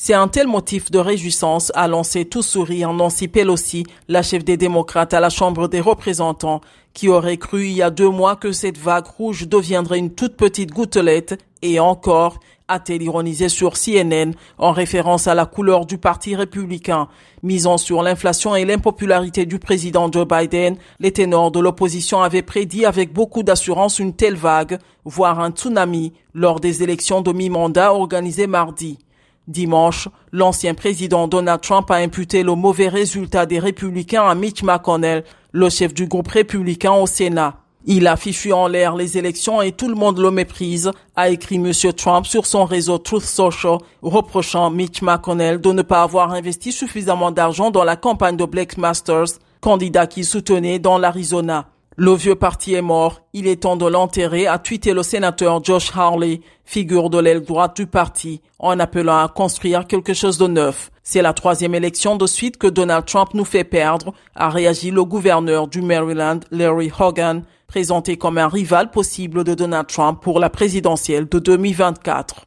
C'est un tel motif de réjouissance, a lancé tout sourire Nancy Pelosi, la chef des démocrates à la Chambre des représentants, qui aurait cru il y a deux mois que cette vague rouge deviendrait une toute petite gouttelette, et encore, a-t-elle ironisé sur CNN en référence à la couleur du parti républicain. Misant sur l'inflation et l'impopularité du président Joe Biden, les ténors de l'opposition avaient prédit avec beaucoup d'assurance une telle vague, voire un tsunami, lors des élections de mi-mandat organisées mardi. Dimanche, l'ancien président Donald Trump a imputé le mauvais résultat des républicains à Mitch McConnell, le chef du groupe républicain au Sénat. Il a fichu en l'air les élections et tout le monde le méprise, a écrit M. Trump sur son réseau Truth Social, reprochant Mitch McConnell de ne pas avoir investi suffisamment d'argent dans la campagne de Blake Masters, candidat qu'il soutenait dans l'Arizona. Le vieux parti est mort, il est temps de l'enterrer, a tweeté le sénateur Josh Harley, figure de l'aile droite du parti, en appelant à construire quelque chose de neuf. C'est la troisième élection de suite que Donald Trump nous fait perdre, a réagi le gouverneur du Maryland, Larry Hogan, présenté comme un rival possible de Donald Trump pour la présidentielle de 2024.